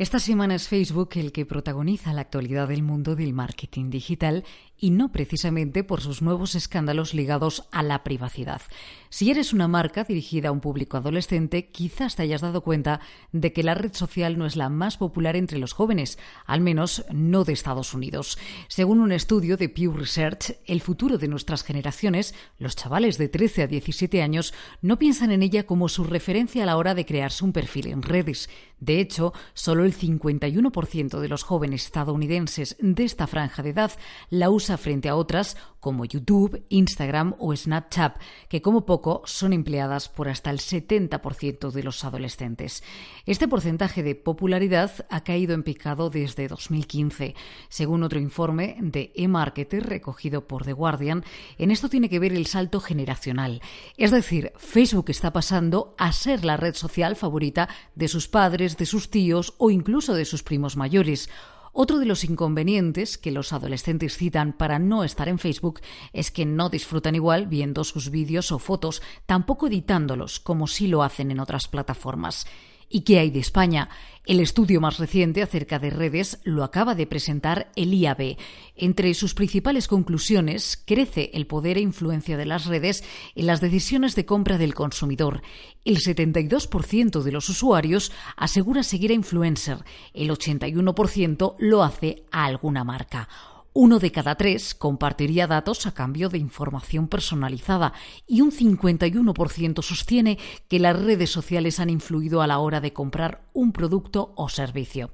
Esta semana es Facebook el que protagoniza la actualidad del mundo del marketing digital y no precisamente por sus nuevos escándalos ligados a la privacidad. Si eres una marca dirigida a un público adolescente, quizás te hayas dado cuenta de que la red social no es la más popular entre los jóvenes, al menos no de Estados Unidos. Según un estudio de Pew Research, el futuro de nuestras generaciones, los chavales de 13 a 17 años, no piensan en ella como su referencia a la hora de crearse un perfil en redes. De hecho, solo el 51% de los jóvenes estadounidenses de esta franja de edad la usa frente a otras como YouTube, Instagram o Snapchat, que como poco son empleadas por hasta el 70% de los adolescentes. Este porcentaje de popularidad ha caído en picado desde 2015. Según otro informe de eMarketer recogido por The Guardian, en esto tiene que ver el salto generacional. Es decir, Facebook está pasando a ser la red social favorita de sus padres, de sus tíos o incluso de sus primos mayores. Otro de los inconvenientes que los adolescentes citan para no estar en Facebook es que no disfrutan igual viendo sus vídeos o fotos, tampoco editándolos como sí lo hacen en otras plataformas. ¿Y qué hay de España? El estudio más reciente acerca de redes lo acaba de presentar el IAB. Entre sus principales conclusiones, crece el poder e influencia de las redes en las decisiones de compra del consumidor. El 72% de los usuarios asegura seguir a influencer, el 81% lo hace a alguna marca. Uno de cada tres compartiría datos a cambio de información personalizada y un 51% sostiene que las redes sociales han influido a la hora de comprar un producto o servicio.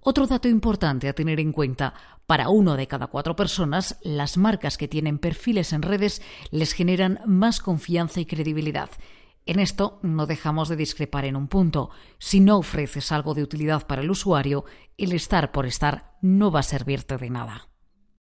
Otro dato importante a tener en cuenta, para uno de cada cuatro personas, las marcas que tienen perfiles en redes les generan más confianza y credibilidad. En esto no dejamos de discrepar en un punto. Si no ofreces algo de utilidad para el usuario, el estar por estar no va a servirte de nada.